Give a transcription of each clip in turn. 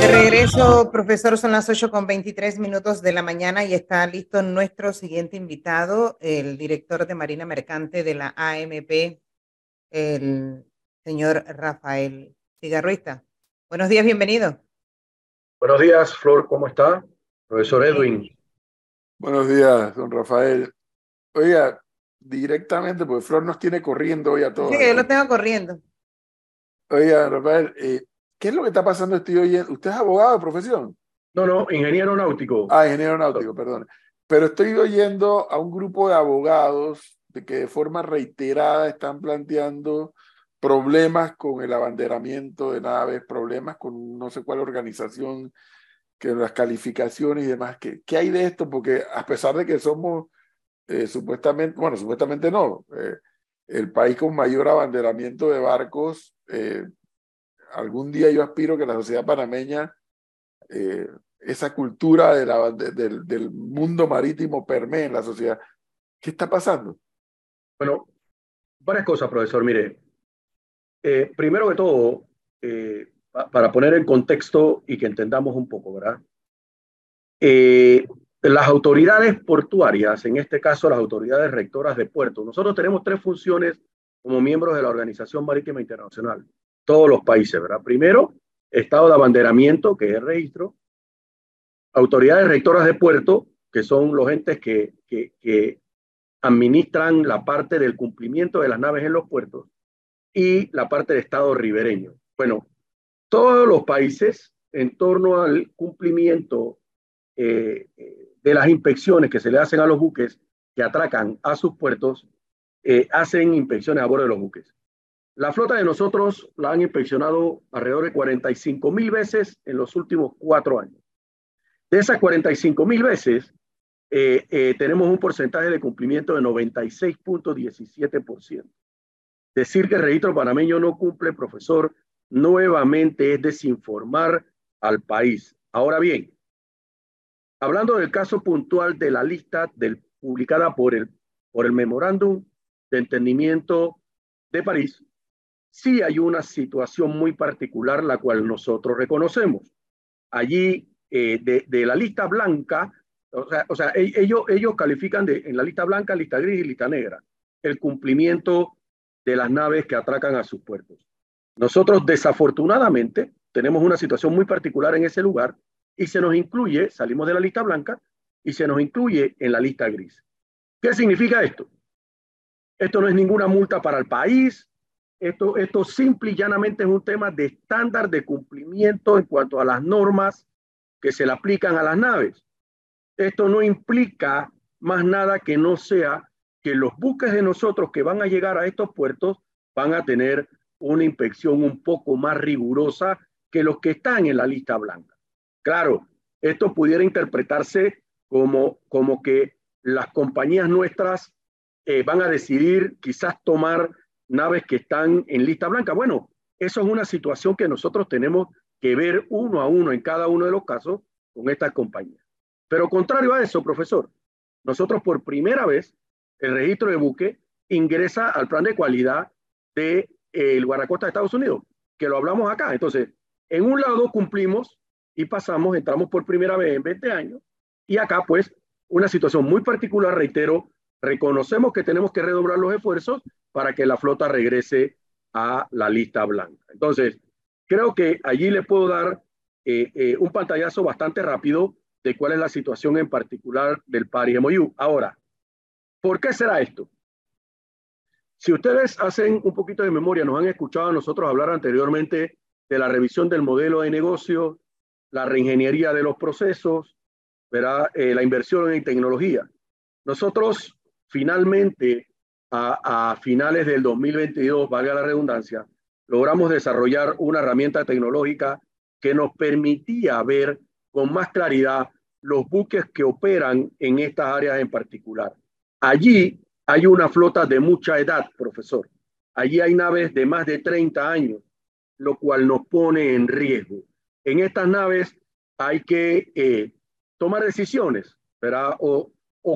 De regreso, profesor, son las 8 con 23 minutos de la mañana y está listo nuestro siguiente invitado, el director de Marina Mercante de la AMP, el señor Rafael Cigarruista. Buenos días, bienvenido. Buenos días, Flor, ¿cómo está? Profesor Edwin. Buenos días, don Rafael. Oiga, directamente, porque Flor nos tiene corriendo hoy a todos. Sí, yo lo tengo corriendo. Oiga, Rafael, eh, ¿qué es lo que está pasando? Estoy oyendo. ¿Usted es abogado de profesión? No, no, ingeniero náutico. Ah, ingeniero náutico, perdón. Pero estoy oyendo a un grupo de abogados de que de forma reiterada están planteando problemas con el abanderamiento de naves, problemas con no sé cuál organización, que las calificaciones y demás. ¿Qué, qué hay de esto? Porque a pesar de que somos eh, supuestamente, bueno, supuestamente no, eh, el país con mayor abanderamiento de barcos, eh, algún día yo aspiro que la sociedad panameña, esa cultura del, mundo marítimo permee en la sociedad. ¿Qué está pasando? Bueno, varias cosas, profesor. Mire, eh, primero que todo, eh, para poner en contexto y que entendamos un poco, ¿verdad? Eh, las autoridades portuarias, en este caso las autoridades rectoras de puertos, nosotros tenemos tres funciones como miembros de la Organización Marítima Internacional, todos los países, ¿verdad? Primero, estado de abanderamiento, que es el registro, autoridades rectoras de puerto, que son los entes que, que, que administran la parte del cumplimiento de las naves en los puertos, y la parte de Estado ribereño. Bueno, todos los países en torno al cumplimiento eh, de las inspecciones que se le hacen a los buques que atracan a sus puertos, eh, hacen inspecciones a bordo de los buques. La flota de nosotros la han inspeccionado alrededor de 45 mil veces en los últimos cuatro años. De esas 45 mil veces, eh, tenemos un porcentaje de cumplimiento de 96.17%. Decir que el registro panameño no cumple, profesor, nuevamente es desinformar al país. Ahora bien, hablando del caso puntual de la lista publicada por el, por el memorándum de entendimiento de París, sí hay una situación muy particular la cual nosotros reconocemos. Allí, eh, de, la lista blanca, o sea, o sea e, ellos, ellos califican de, en la lista blanca, lista gris y lista negra el cumplimiento de las naves que atracan a sus puertos. Nosotros desafortunadamente tenemos una situación muy particular en ese lugar y se nos incluye, salimos de la lista blanca y se nos incluye en la lista gris. ¿Qué significa esto? Esto no es ninguna multa para el país, esto, esto simple y llanamente es un tema de estándar de cumplimiento en cuanto a las normas que se le aplican a las naves. Esto no implica más nada que no sea que los buques de nosotros que van a llegar a estos puertos van a tener una inspección un poco más rigurosa que los que están en la lista blanca. Claro, esto pudiera interpretarse como, como que las compañías nuestras eh, van a decidir quizás tomar naves que están en lista blanca. Bueno, eso es una situación que nosotros tenemos que ver uno a uno en cada uno de los casos con estas compañías. Pero contrario a eso, profesor, nosotros por primera vez el registro de buque ingresa al plan de cualidad del de, eh, guardacosta de Estados Unidos, que lo hablamos acá. Entonces, en un lado cumplimos y pasamos, entramos por primera vez en 20 años, y acá pues una situación muy particular, reitero, reconocemos que tenemos que redoblar los esfuerzos para que la flota regrese a la lista blanca. Entonces, creo que allí le puedo dar eh, eh, un pantallazo bastante rápido de cuál es la situación en particular del Paris MOU. Ahora, ¿Por qué será esto? Si ustedes hacen un poquito de memoria, nos han escuchado a nosotros hablar anteriormente de la revisión del modelo de negocio, la reingeniería de los procesos, eh, la inversión en tecnología. Nosotros finalmente, a, a finales del 2022, valga la redundancia, logramos desarrollar una herramienta tecnológica que nos permitía ver con más claridad los buques que operan en estas áreas en particular. Allí hay una flota de mucha edad, profesor. Allí hay naves de más de 30 años, lo cual nos pone en riesgo. En estas naves hay que eh, tomar decisiones, ¿verdad? O,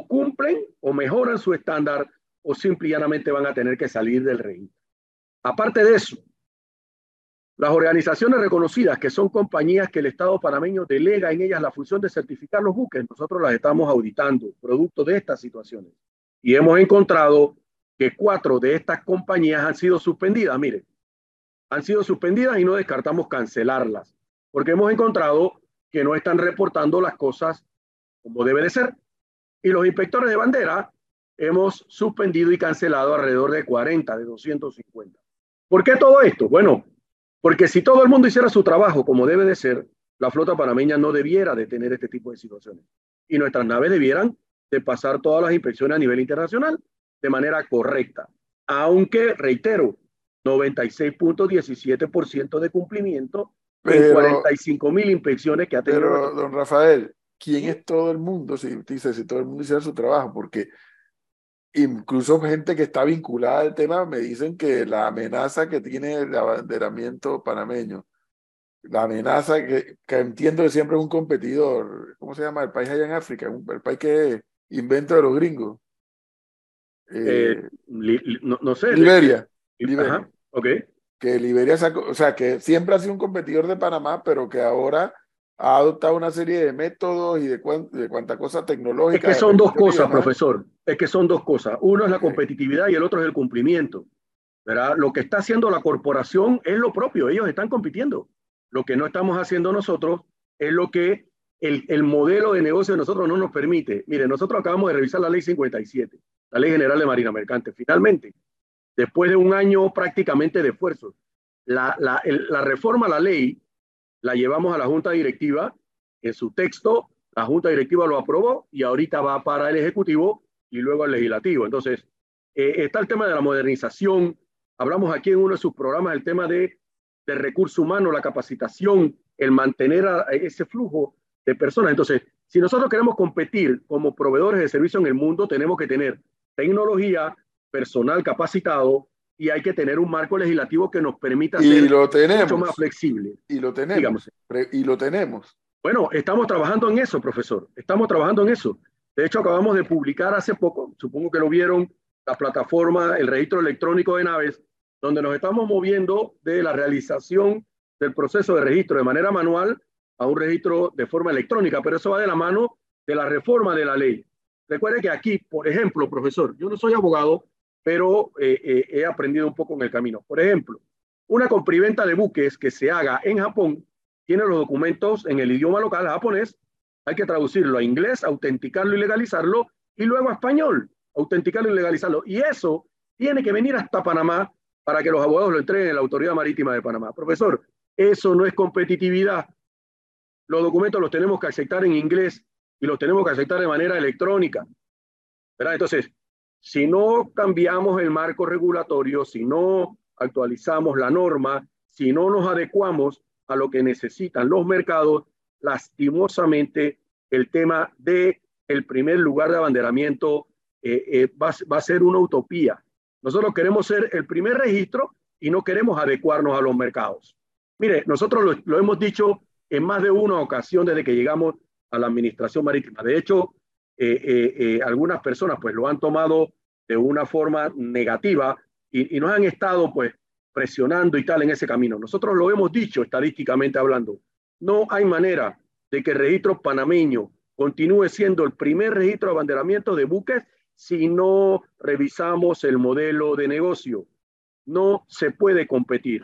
cumplen o mejoran su estándar o simplemente van a tener que salir del registro. Aparte de eso, Las organizaciones reconocidas, que son compañías que el Estado panameño delega en ellas la función de certificar los buques, nosotros las estamos auditando, producto de estas situaciones. Y hemos encontrado que cuatro de estas compañías han sido suspendidas. Mire, han sido suspendidas y no descartamos cancelarlas, porque hemos encontrado que no están reportando las cosas como debe de ser. Y los inspectores de bandera hemos suspendido y cancelado alrededor de 40, de 250. ¿Por qué todo esto? Bueno, porque si todo el mundo hiciera su trabajo como debe de ser, la flota panameña no debiera de tener este tipo de situaciones. Y nuestras naves debieran de pasar todas las inspecciones a nivel internacional de manera correcta. Aunque, reitero, 96.17% de cumplimiento en 45 mil inspecciones que ha tenido. Pero, don Rafael, ¿quién es todo el mundo? Si dice, si todo el mundo hiciera su trabajo, porque incluso gente que está vinculada al tema me dicen que la amenaza que tiene el abanderamiento panameño, la amenaza que, que entiendo que siempre es un competidor, ¿cómo se llama? El país allá en África, el país que invento de los gringos. Eh, eh no, sé. Liberia. Liberia. Ajá. Que Liberia, sacó, o sea, que siempre ha sido un competidor de Panamá, pero que ahora ha adoptado una serie de métodos y de, de cuánta cosa tecnológica. Es que son dos cosas, profesor. Es que son dos cosas. Uno es la competitividad y el otro es el cumplimiento. ¿verdad? Lo que está haciendo la corporación es lo propio. Ellos están compitiendo. Lo que no estamos haciendo nosotros es lo que el, el modelo de negocio de nosotros no nos permite. Mire, nosotros acabamos de revisar la ley 57, la ley general de Marina Mercante. Finalmente, después de un año prácticamente de esfuerzo, la, reforma a la ley la llevamos a la Junta Directiva, en su texto, la Junta Directiva lo aprobó y ahorita va para el Ejecutivo y luego al Legislativo. Entonces, eh, está el tema de la modernización. Hablamos aquí en uno de sus programas el tema de, de recurso humano, la capacitación, el mantener ese flujo de personas. Entonces, si nosotros queremos competir como proveedores de servicio en el mundo, tenemos que tener tecnología, personal capacitado, y hay que tener un marco legislativo que nos permita ser mucho más flexible. Y lo tenemos. Y lo tenemos. Bueno, estamos trabajando en eso, profesor. Estamos trabajando en eso. De hecho, acabamos de publicar hace poco, supongo que lo vieron, la plataforma, el registro electrónico de naves, donde nos estamos moviendo de la realización del proceso de registro de manera manual a un registro de forma electrónica, pero eso va de la mano de la reforma de la ley. Recuerde que aquí, por ejemplo, profesor, yo no soy abogado, pero eh, eh, he aprendido un poco en el camino. Por ejemplo, una compriventa de buques que se haga en Japón tiene los documentos en el idioma local japonés, hay que traducirlo a inglés, autenticarlo y legalizarlo, y luego a español, autenticarlo y legalizarlo. Y eso tiene que venir hasta Panamá para que los abogados lo entreguen en la Autoridad Marítima de Panamá. Profesor, eso no es competitividad. Los documentos los tenemos que aceptar en inglés y los tenemos que aceptar de manera electrónica. ¿verdad? Entonces, si no cambiamos el marco regulatorio, si no actualizamos la norma, si no nos adecuamos a lo que necesitan los mercados, lastimosamente el tema de el primer lugar de abanderamiento eh, eh, va, a ser una utopía. Nosotros queremos ser el primer registro y no queremos adecuarnos a los mercados. Mire, nosotros lo, hemos dicho en más de una ocasión desde que llegamos a la administración marítima. De hecho, eh, eh, eh, algunas personas pues lo han tomado de una forma negativa y, y, nos han estado pues presionando y tal en ese camino. Nosotros lo hemos dicho estadísticamente hablando. No hay manera de que el registro panameño continúe siendo el primer registro de abanderamiento de buques si no revisamos el modelo de negocio. No se puede competir.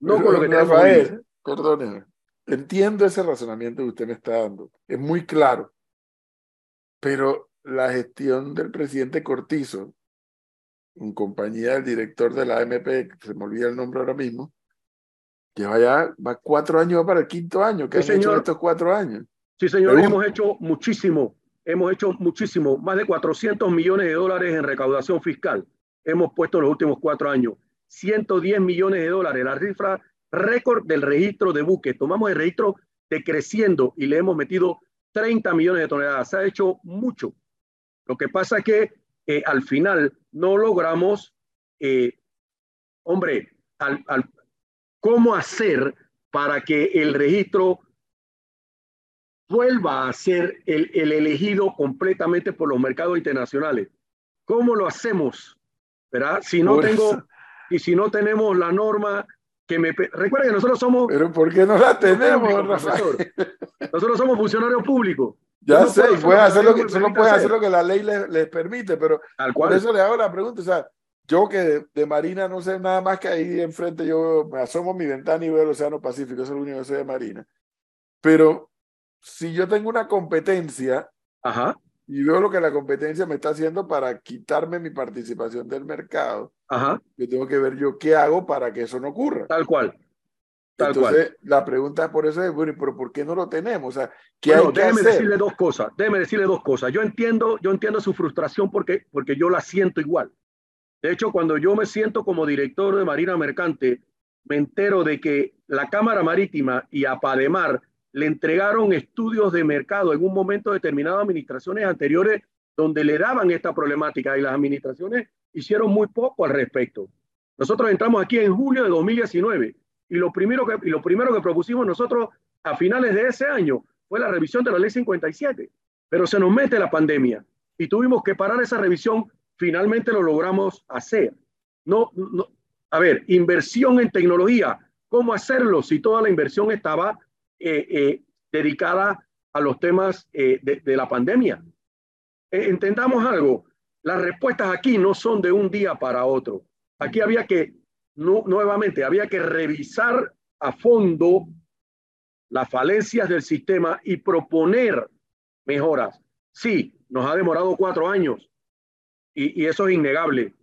No con lo que Rafael, perdóneme. Entiendo ese razonamiento que usted me está dando. Es muy claro pero la gestión del presidente Cortizo, en compañía del director de la AMP, que se me olvida el nombre ahora mismo, lleva ya va cuatro años, va para el quinto año. ¿Qué sí, han hecho estos cuatro años? Sí, señor, hemos hecho muchísimo, hemos hecho muchísimo, más de 400 millones de dólares en recaudación fiscal. Hemos puesto en los últimos cuatro años 110 millones de dólares, la cifra récord del registro de buques. Tomamos el registro decreciendo y le hemos metido 30 millones de toneladas. Se ha hecho mucho. Lo que pasa es que eh, al final no logramos, eh, hombre, al, cómo hacer para que el registro vuelva a ser el, el, elegido completamente por los mercados internacionales. ¿Cómo lo hacemos? ¿Verdad? Si no tengo, y si no tenemos la norma que me... Recuerda que nosotros somos... Pero ¿por qué no la tenemos, profesor? Nosotros somos funcionarios públicos. Ya sé, y pueden hacer lo que, solo pueden hacer lo que la ley les, les permite, pero Al por cual. eso le hago la pregunta. O sea, yo que de, de, Marina no sé nada más que ahí enfrente, yo me asomo a mi ventana y veo el Océano Pacífico, eso es lo único que sé de Marina. Pero si yo tengo una competencia Ajá, y veo lo que la competencia me está haciendo para quitarme mi participación del mercado, ajá, yo tengo que ver yo qué hago para que eso no ocurra. tal cual. Tal Entonces, la pregunta por eso es, bueno, pero ¿por qué no lo tenemos? O sea, ¿qué Bueno, hay que déjeme hacer? decirle dos cosas, déjeme decirle dos cosas. Yo entiendo, yo entiendo su frustración porque, porque yo la siento igual. De hecho, cuando yo me siento como director de Marina Mercante, me entero de que la Cámara Marítima y Apademar le entregaron estudios de mercado en un momento determinado a administraciones anteriores donde le daban esta problemática y las administraciones hicieron muy poco al respecto. Nosotros entramos aquí en julio de 2019 y lo primero que, y lo primero que propusimos nosotros a finales de ese año fue la revisión de la ley 57, pero se nos mete la pandemia y tuvimos que parar esa revisión, finalmente lo logramos hacer. No, no, a ver, inversión en tecnología, ¿cómo hacerlo si toda la inversión estaba eh, eh, dedicada a los temas eh, de, de, la pandemia? entendamos algo, las respuestas aquí no son de un día para otro. Aquí había que, no, nuevamente, había que revisar a fondo las falencias del sistema y proponer mejoras. Sí, nos ha demorado cuatro años y, y eso es innegable.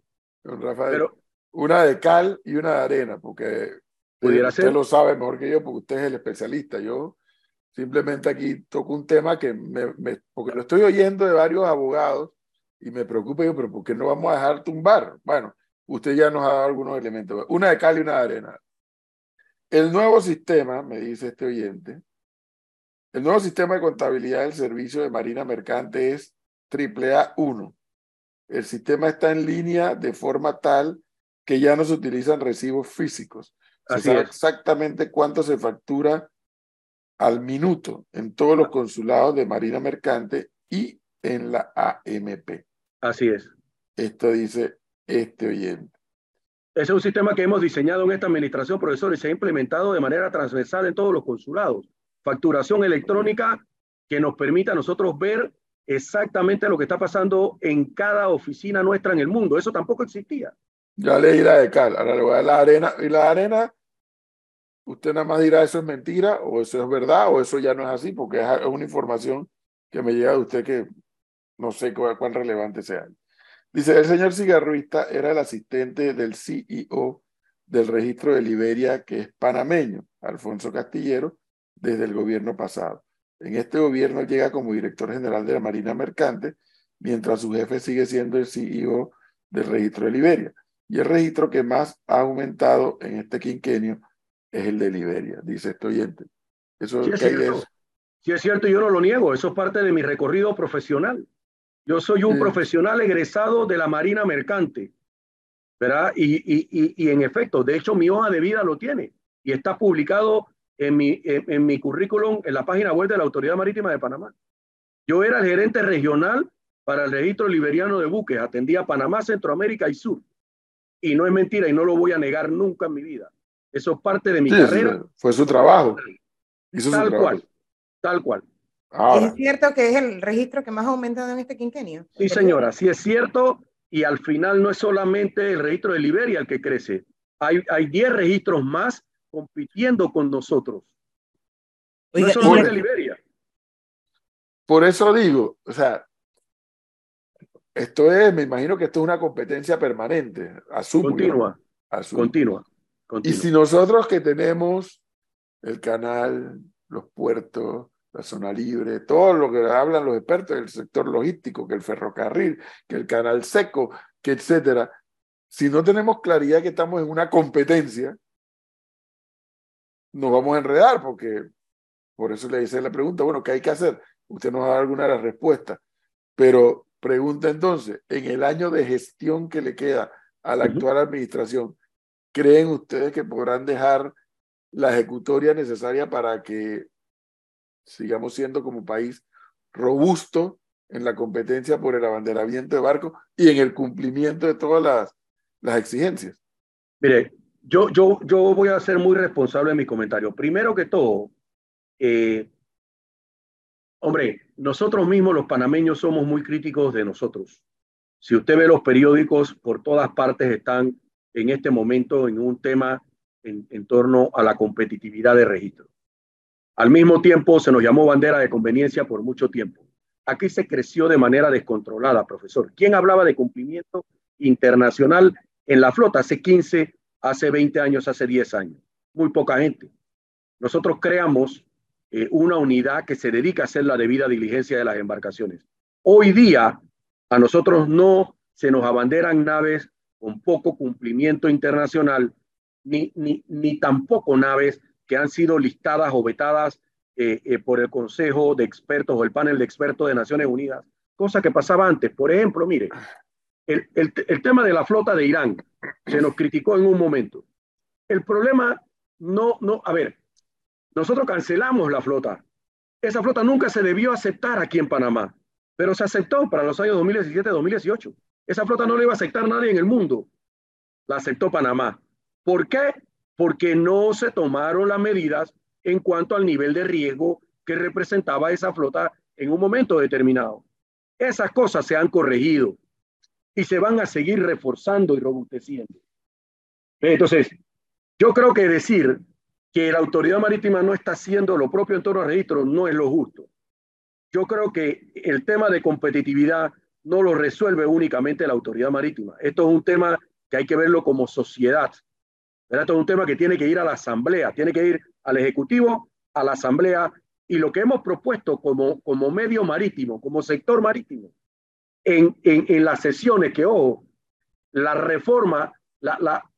Don Rafael, pero, una de cal y una de arena, porque pudiera usted ser. lo sabe mejor que yo, porque usted es el especialista. Yo simplemente aquí toco un tema que me, me, porque lo estoy oyendo de varios abogados y me preocupa yo, pero ¿por qué no vamos a dejar tumbar? Bueno, usted ya nos ha dado algunos elementos. Una de cal y una de arena. El nuevo sistema, me dice este oyente, el nuevo sistema de contabilidad del servicio de Marina Mercante es AAA1. El sistema está en línea de forma tal que ya no se utilizan recibos físicos. Se Así sabe es. exactamente cuánto se factura al minuto en todos los consulados de Marina Mercante y en la AMP. Así es. Esto dice este oyente. Ese es un sistema que hemos diseñado en esta administración, profesor, y se ha implementado de manera transversal en todos los consulados. Facturación electrónica que nos permita a nosotros ver exactamente lo que está pasando en cada oficina nuestra en el mundo. Eso tampoco existía. Ya leí la de Cal, ahora le voy a dar la arena. Y la arena, usted nada más dirá eso es mentira, o eso es verdad, o eso ya no es así, porque es una información que me llega de usted que no sé cuán, relevante sea. Dice, el señor cigarruista era el asistente del CEO del registro de Liberia, que es panameño, Alfonso Castillero, desde el gobierno pasado. En este gobierno llega como director general de la Marina Mercante, mientras su jefe sigue siendo el CEO del registro de Liberia. Y el registro que más ha aumentado en este quinquenio es el de Liberia, dice este oyente. Eso, sí, es ¿qué hay de cierto. sí es cierto, yo no lo niego, eso es parte de mi recorrido profesional. Yo soy un Sí. profesional egresado de la Marina Mercante, ¿verdad? Y, y, y, y, en efecto, de hecho, mi hoja de vida lo tiene y está publicado en mi, en, en mi currículum en la página web de la Autoridad Marítima de Panamá. Yo era el gerente regional para el registro liberiano de buques, atendía Panamá, Centroamérica y Sur. Y no es mentira y no lo voy a negar nunca en mi vida. Eso es parte de mi Sí, carrera. sí, fue su trabajo. Hizo su Tal trabajo. cual, tal cual. Ahora, ¿Es cierto que es el registro que más ha aumentado en este quinquenio? Sí, señora, sí es cierto. Y al final no es solamente el registro de Liberia el que crece. Hay, hay 10 registros más compitiendo con nosotros. No Oiga, es y- solamente Liberia. por eso digo, o sea, esto es, me imagino que esto es una competencia permanente, asumo. Continua, asumo. continua, Y continua. si nosotros que tenemos el canal, los puertos, la zona libre, todo lo que hablan los expertos del sector logístico, que el ferrocarril, que el canal seco, que etcétera, si no tenemos claridad que estamos en una competencia, nos vamos a enredar porque por eso le hice la pregunta, bueno, ¿qué hay que hacer? Usted nos da alguna de las respuestas, pero pregunta entonces, en el año de gestión que le queda a la actual administración, ¿creen ustedes que podrán dejar la ejecutoria necesaria para que sigamos siendo como país robusto en la competencia por el abanderamiento de barcos y en el cumplimiento de todas las, las exigencias? Mire, yo, yo, yo voy a ser muy responsable en mis comentarios. Primero que todo, eh, hombre, nosotros mismos los panameños somos muy críticos de nosotros. Si usted ve los periódicos, por todas partes están en este momento en un tema en, torno a la competitividad de registro. Al mismo tiempo, se nos llamó bandera de conveniencia por mucho tiempo. Aquí se creció de manera descontrolada, profesor. ¿Quién hablaba de cumplimiento internacional en la flota hace 15, hace 20 años, hace 10 años? Muy poca gente. Nosotros creamos eh, una unidad que se dedica a hacer la debida diligencia de las embarcaciones. Hoy día, a nosotros no se nos abanderan naves con poco cumplimiento internacional, ni, ni, ni tampoco naves que han sido listadas o vetadas eh, eh, por el Consejo de Expertos o el panel de expertos de Naciones Unidas, cosa que pasaba antes. Por ejemplo, mire, el, el, el tema de la flota de Irán se nos criticó en un momento. El problema no, no, a ver, nosotros cancelamos la flota. Esa flota nunca se debió aceptar aquí en Panamá, pero se aceptó para los años 2017-2018. Esa flota no le iba a aceptar nadie en el mundo. La aceptó Panamá. ¿Por qué? Porque no se tomaron las medidas en cuanto al nivel de riesgo que representaba esa flota en un momento determinado. Esas cosas se han corregido y se van a seguir reforzando y robusteciendo. Entonces, yo creo que decir que la autoridad marítima no está haciendo lo propio en torno al registro no es lo justo. Yo creo que el tema de competitividad no lo resuelve únicamente la autoridad marítima. Esto es un tema que hay que verlo como sociedad. Esto es un tema que tiene que ir a la asamblea, tiene que ir al ejecutivo, a la asamblea y lo que hemos propuesto como, como medio marítimo, como sector marítimo, en, en, en las sesiones que, ojo, la reforma, la, la,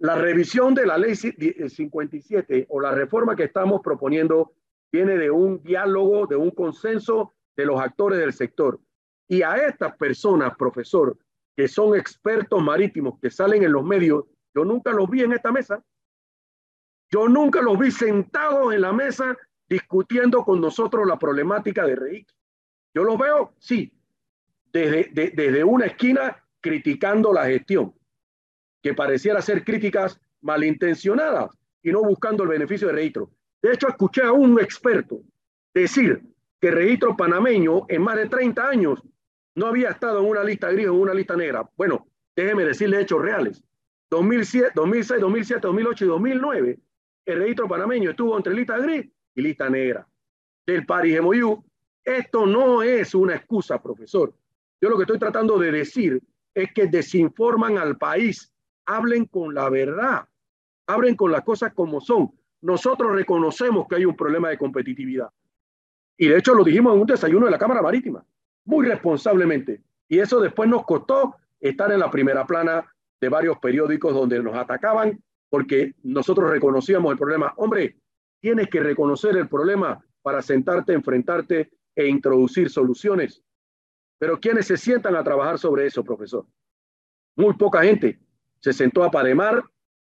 la revisión de la ley 57 o la reforma que estamos proponiendo viene de un diálogo, de un consenso de los actores del sector. Y a estas personas, profesor, que son expertos marítimos, que salen en los medios, yo nunca los vi en esta mesa. Yo nunca los vi sentados en la mesa discutiendo con nosotros la problemática de registro. Yo los veo, sí, desde, de, desde una esquina criticando la gestión, que pareciera ser críticas malintencionadas y no buscando el beneficio de registro. De hecho, escuché a un experto decir que registro panameño en más de 30 años no había estado en una lista gris o en una lista negra. Bueno, déjeme decirle hechos reales. 2007, 2006, 2007, 2008 y 2009 el registro panameño estuvo entre lista gris y lista negra del Paris MOU. Esto no es una excusa, profesor. Yo lo que estoy tratando de decir es que desinforman al país. Hablen con la verdad. Hablen con las cosas como son. Nosotros reconocemos que hay un problema de competitividad. Y de hecho lo dijimos en un desayuno de la Cámara Marítima, muy responsablemente. Y eso después nos costó estar en la primera plana de varios periódicos donde nos atacaban porque nosotros reconocíamos el problema. Hombre, tienes que reconocer el problema para sentarte, enfrentarte e introducir soluciones. Pero ¿quiénes se sientan a trabajar sobre eso, profesor? Muy poca gente. Se sentó a Pademar,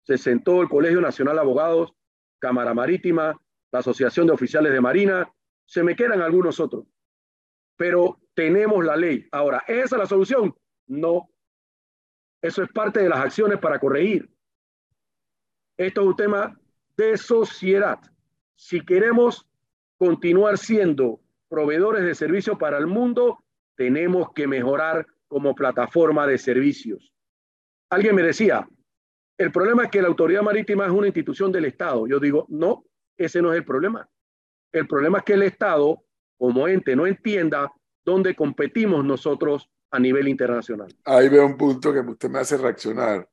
se sentó el Colegio Nacional de Abogados, Cámara Marítima, la Asociación de Oficiales de Marina, se me quedan algunos otros. Pero tenemos la ley. Ahora, ¿esa es la solución? No. Eso es parte de las acciones para corregir. Esto es un tema de sociedad. Si queremos continuar siendo proveedores de servicios para el mundo, tenemos que mejorar como plataforma de servicios. Alguien me decía, el problema es que la autoridad marítima es una institución del Estado. Yo digo, no, ese no es el problema. El problema es que el Estado, como ente, no entienda dónde competimos nosotros a nivel internacional. Ahí veo un punto que usted me hace reaccionar,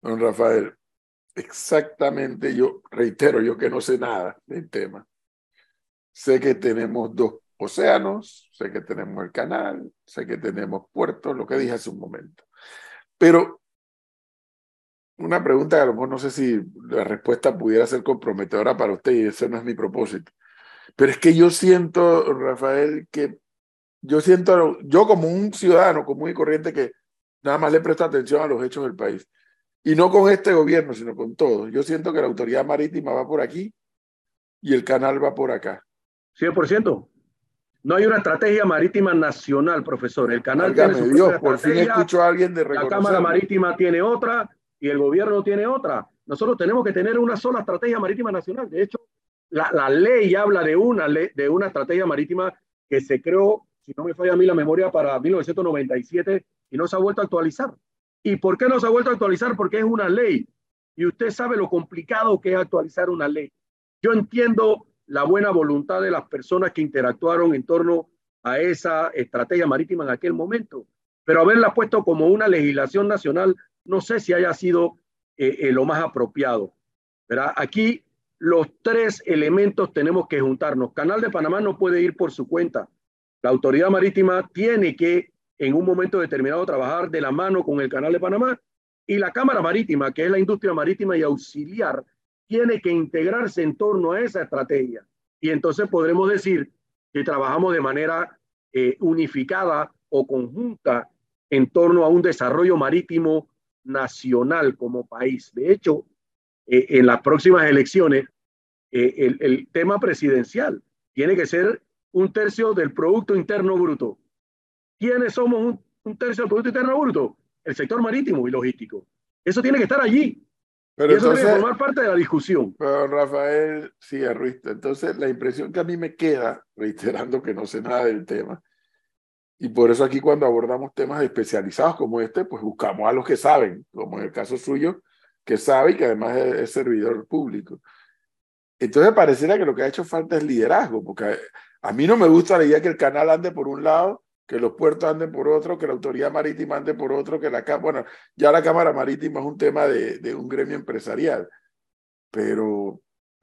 don Rafael exactamente, yo reitero, yo que no sé nada del tema. Sé que tenemos dos océanos, sé que tenemos el canal, sé que tenemos puertos, lo que dije hace un momento. Pero una pregunta que a lo mejor no sé si la respuesta pudiera ser comprometedora para usted y ese no es mi propósito. Pero es que yo siento, Rafael, que yo siento, yo como un ciudadano común y corriente que nada más le presta atención a los hechos del país, y no con este gobierno, sino con todos. Yo siento que la autoridad marítima va por aquí y el canal va por acá. 100%. No hay una estrategia marítima nacional, profesor. El canal tiene su Dios, por fin escucho a alguien de La Cámara Marítima tiene otra, y el gobierno tiene otra. Nosotros tenemos que tener una sola estrategia marítima nacional. De hecho, la, la ley habla de una, de una estrategia marítima que se creó, si no me falla a mí la memoria, para 1997 y no se ha vuelto a actualizar. ¿Y por qué no se ha vuelto a actualizar? Porque es una ley. Y usted sabe lo complicado que es actualizar una ley. Yo entiendo la buena voluntad de las personas que interactuaron en torno a esa estrategia marítima en aquel momento, pero haberla puesto como una legislación nacional, no sé si haya sido eh, eh, lo más apropiado. ¿verdad? Aquí los tres elementos tenemos que juntarnos. Canal de Panamá no puede ir por su cuenta. La autoridad marítima tiene que en un momento determinado trabajar de la mano con el Canal de Panamá y la Cámara Marítima, que es la industria marítima y auxiliar, tiene que integrarse en torno a esa estrategia. Y entonces podremos decir que trabajamos de manera eh, unificada o conjunta en torno a un desarrollo marítimo nacional como país. De hecho, eh, en las próximas elecciones, eh, el, el, tema presidencial tiene que ser un tercio del Producto Interno Bruto. ¿Quiénes somos un, un tercio del Producto Interno Bruto? El sector marítimo y logístico. Eso tiene que estar allí. Pero eso entonces, formar parte de la discusión. Pero Rafael, sí, Ruiz, entonces la impresión que a mí me queda, reiterando que no sé nada del tema, y por eso aquí cuando abordamos temas especializados como este, pues buscamos a los que saben, como en el caso suyo, que sabe y que además es, servidor público. Entonces pareciera que lo que ha hecho falta es liderazgo, porque a mí no me gusta la idea que el canal ande por un lado que los puertos anden por otro, que la autoridad marítima ande por otro, que la bueno, ya la Cámara Marítima es un tema de, de un gremio empresarial, pero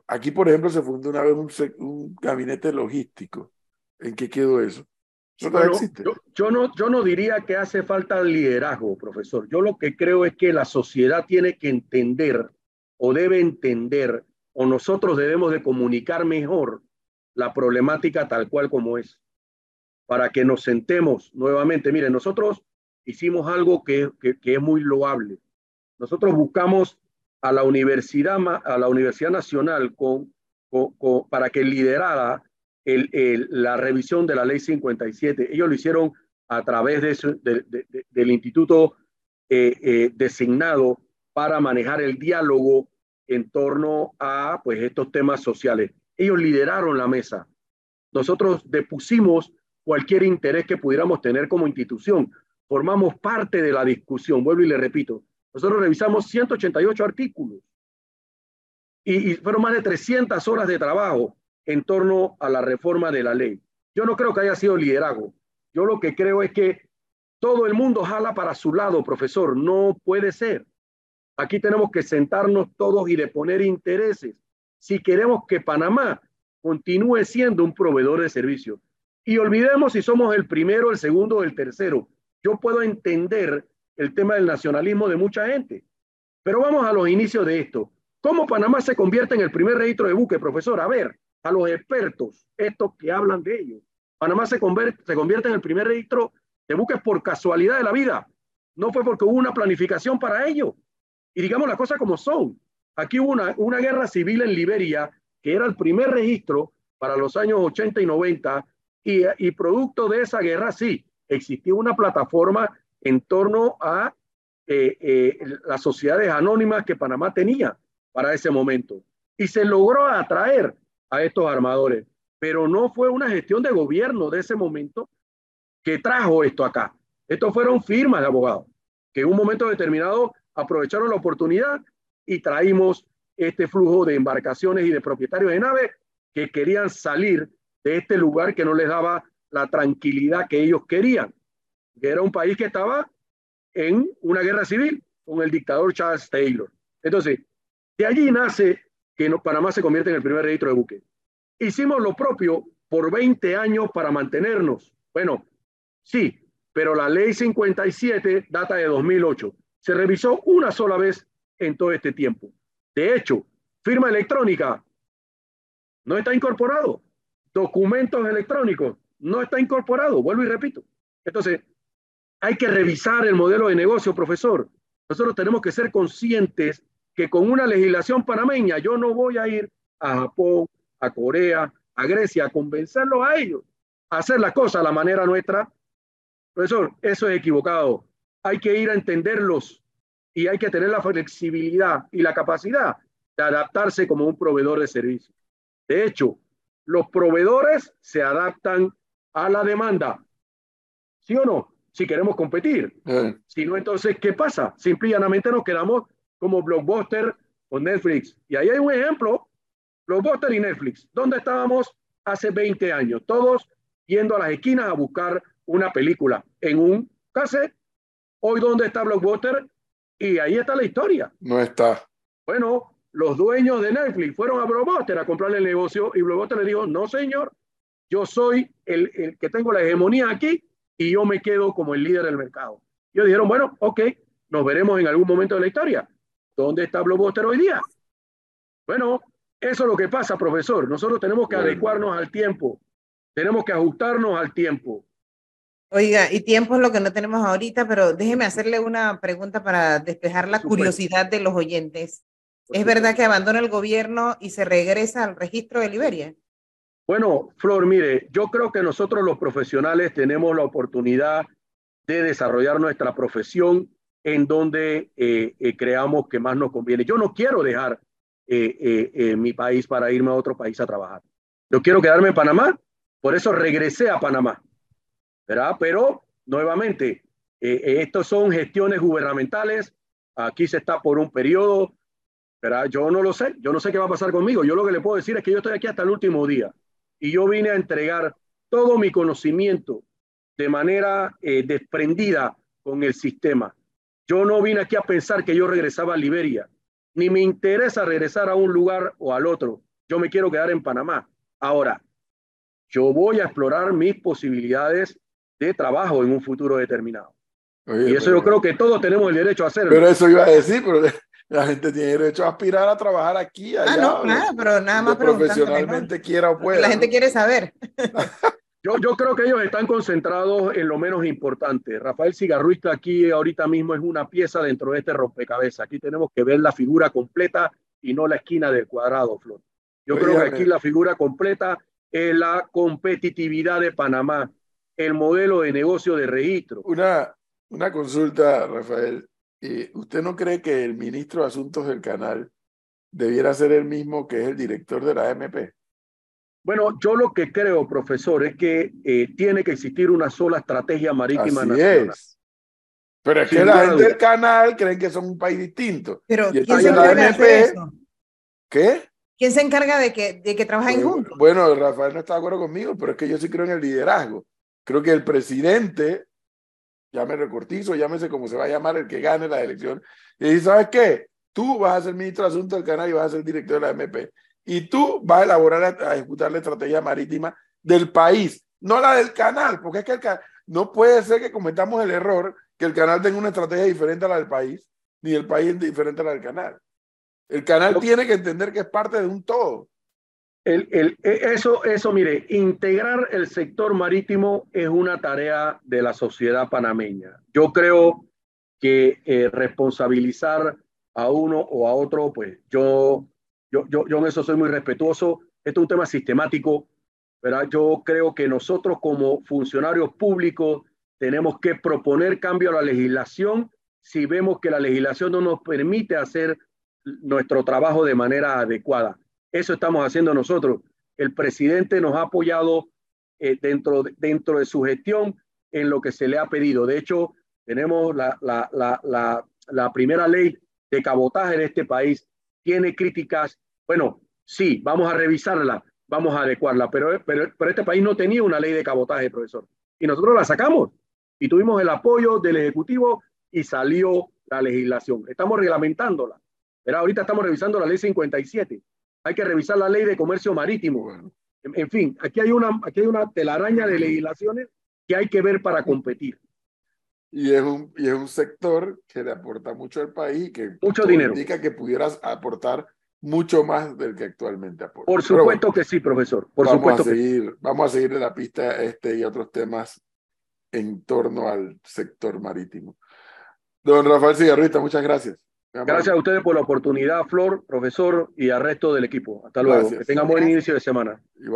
aquí, por ejemplo, se fundó una vez un, un gabinete logístico. ¿En qué quedó eso? ¿Eso bueno, existe? Yo, yo, no, yo no diría que hace falta liderazgo, profesor. Yo lo que creo es que la sociedad tiene que entender o debe entender o nosotros debemos de comunicar mejor la problemática tal cual como es para que nos sentemos nuevamente. Miren, nosotros hicimos algo que, que, que es muy loable. Nosotros buscamos a la Universidad, a la Universidad Nacional con, con, con, para que liderara la revisión de la Ley 57. Ellos lo hicieron a través del instituto eh, eh, designado para manejar el diálogo en torno a pues, estos temas sociales. Ellos lideraron la mesa. Nosotros depusimos cualquier interés que pudiéramos tener como institución. Formamos parte de la discusión, vuelvo y le repito. Nosotros revisamos 188 artículos y, y fueron más de 300 horas de trabajo en torno a la reforma de la ley. Yo no creo que haya sido liderazgo. Yo lo que creo es que todo el mundo jala para su lado, profesor. No puede ser. Aquí tenemos que sentarnos todos y de poner intereses. Si queremos que Panamá continúe siendo un proveedor de servicios, y olvidemos si somos el primero, el segundo o el tercero. Yo puedo entender el tema del nacionalismo de mucha gente, pero vamos a los inicios de esto. ¿Cómo Panamá se convierte en el primer registro de buque, profesor? A ver, a los expertos, estos que hablan de ello. Panamá se convierte, se convierte en el primer registro de buques por casualidad de la vida. No fue porque hubo una planificación para ello. Y digamos las cosas como son. Aquí hubo una, una guerra civil en Liberia, que era el primer registro para los años 80 y 90, y, producto de esa guerra, sí, existía una plataforma en torno a eh, eh, las sociedades anónimas que Panamá tenía para ese momento. Y se logró atraer a estos armadores, pero no fue una gestión de gobierno de ese momento que trajo esto acá. Estos fueron firmas de abogados que en un momento determinado aprovecharon la oportunidad y traímos este flujo de embarcaciones y de propietarios de naves que querían salir de este lugar que no les daba la tranquilidad que ellos querían, que era un país que estaba en una guerra civil con el dictador Charles Taylor. Entonces, de allí nace que Panamá se convierte en el primer registro de buques. Hicimos lo propio por 20 años para mantenernos. Bueno, sí, pero la ley 57 data de 2008. Se revisó una sola vez en todo este tiempo. De hecho, firma electrónica no está incorporado documentos electrónicos, no está incorporado, vuelvo y repito. Entonces, hay que revisar el modelo de negocio, profesor. Nosotros tenemos que ser conscientes que con una legislación panameña yo no voy a ir a Japón, a Corea, a Grecia, a convencerlos a ellos a hacer la cosa a la manera nuestra. Profesor, eso es equivocado. Hay que ir a entenderlos y hay que tener la flexibilidad y la capacidad de adaptarse como un proveedor de servicio. De hecho, los proveedores se adaptan a la demanda. ¿Sí o no? Si queremos competir. Eh, Si no, entonces, ¿qué pasa? Simplemente nos quedamos como Blockbuster o Netflix. Y ahí hay un ejemplo, Blockbuster y Netflix. ¿Dónde estábamos hace 20 años? Todos yendo a las esquinas a buscar una película en un cassette. Hoy, ¿dónde está Blockbuster? Y ahí está la historia. no está. Bueno, los dueños de Netflix fueron a Blockbuster a comprarle el negocio y Blockbuster le dijo, no señor, yo soy el, el que tengo la hegemonía aquí y yo me quedo como el líder del mercado. Y ellos dijeron, bueno, ok, nos veremos en algún momento de la historia. ¿Dónde está Blockbuster hoy día? Bueno, eso es lo que pasa, profesor. Nosotros tenemos que Bueno. adecuarnos al tiempo. Tenemos que ajustarnos al tiempo. Oiga, y tiempo es lo que no tenemos ahorita, pero déjeme hacerle una pregunta para despejar la curiosidad de los oyentes. ¿Es verdad que abandona el gobierno y se regresa al registro de Liberia? Bueno, Flor, mire, yo creo que nosotros los profesionales tenemos la oportunidad de desarrollar nuestra profesión en donde eh, eh, creamos que más nos conviene. Yo no quiero dejar eh, eh, eh, mi país para irme a otro país a trabajar. Yo quiero quedarme en Panamá, por eso regresé a Panamá, ¿verdad? Pero nuevamente, eh, estos son gestiones gubernamentales, aquí se está por un periodo, ¿verdad? Yo no lo sé, yo no sé qué va a pasar conmigo. Yo lo que le puedo decir es que yo estoy aquí hasta el último día y yo vine a entregar todo mi conocimiento de manera desprendida con el sistema. Yo no vine aquí a pensar que yo regresaba a Liberia, ni me interesa regresar a un lugar o al otro. Yo me quiero quedar en Panamá. Ahora, yo voy a explorar mis posibilidades de trabajo en un futuro determinado. Oye, Y eso pero- yo creo que todos tenemos el derecho a hacerlo. Pero eso iba a decir, pero la gente tiene derecho a aspirar a trabajar aquí, allá. Ah, no, claro, pero nada más profesionalmente quiera o pueda. La gente ¿no? quiere saber. Yo, yo creo que ellos están concentrados en lo menos importante. Rafael Cigarruista aquí ahorita mismo es una pieza dentro de este rompecabezas. Aquí tenemos que ver la figura completa y no la esquina del cuadrado, Flor. Yo creo que aquí la figura completa es la competitividad de Panamá, el modelo de negocio de registro. Una, una consulta, Rafael. Eh, ¿Usted no cree que el ministro de Asuntos del Canal debiera ser el mismo que es el director de la AMP? Bueno, yo lo que creo, profesor, es que eh, tiene que existir una sola estrategia marítima Así nacional. es. Pero es que la gente del canal creen que son un país distinto. Pero Y el ¿quién se encarga de eso? ¿Qué? ¿Quién se encarga de que, de que trabajen Bueno, juntos? Bueno, Rafael no está de acuerdo conmigo, pero es que yo sí creo en el liderazgo. Creo que el presidente, llame recortizo, llámese como se va a llamar el que gane la elección, y dice, ¿sabes qué? Tú vas a ser ministro de Asuntos del Canal y vas a ser director de la MP. Y tú vas a elaborar, a, ejecutar la estrategia marítima del país, no la del canal, porque es que el ca- no puede ser que cometamos el error que el canal tenga una estrategia diferente a la del país, ni el país diferente a la del canal. El canal tiene que entender que es parte de un todo. El, el- e- eso, eso, mire, integrar el sector marítimo es una tarea de la sociedad panameña. Yo creo que eh, responsabilizar a uno o a otro, pues yo, yo, yo, yo en eso soy muy respetuoso. Esto es un tema sistemático, ¿verdad? Yo creo que nosotros como funcionarios públicos tenemos que proponer cambio a la legislación si vemos que la legislación no nos permite hacer nuestro trabajo de manera adecuada. Eso estamos haciendo nosotros. El presidente nos ha apoyado eh, dentro, de, dentro de su gestión en lo que se le ha pedido. De hecho, tenemos la, la, la, la, primera ley de cabotaje de este país. Tiene críticas. Bueno, sí, vamos a revisarla, vamos a adecuarla, pero, pero, pero este país no tenía una ley de cabotaje, profesor. Y nosotros la sacamos y tuvimos el apoyo del Ejecutivo y salió la legislación. Estamos reglamentándola. Pero ahorita estamos revisando la ley 57. Hay que revisar la ley de comercio marítimo. En, en fin, aquí hay, una, aquí hay una telaraña de legislaciones que hay que ver para competir. Y, es un, y es un sector que le aporta mucho al país y que Mucho dinero. indica que pudieras aportar mucho más del que actualmente aporta. Por bueno, supuesto que sí, profesor. Por vamos, supuesto a que sí. seguir, vamos a seguir de la pista este y otros temas en torno al sector marítimo. Don Rafael Cigarrita, muchas gracias. Gracias a ustedes por la oportunidad, Flor, profesor, y al resto del equipo. Hasta luego. Gracias. Que tengan buen inicio de semana. Igual.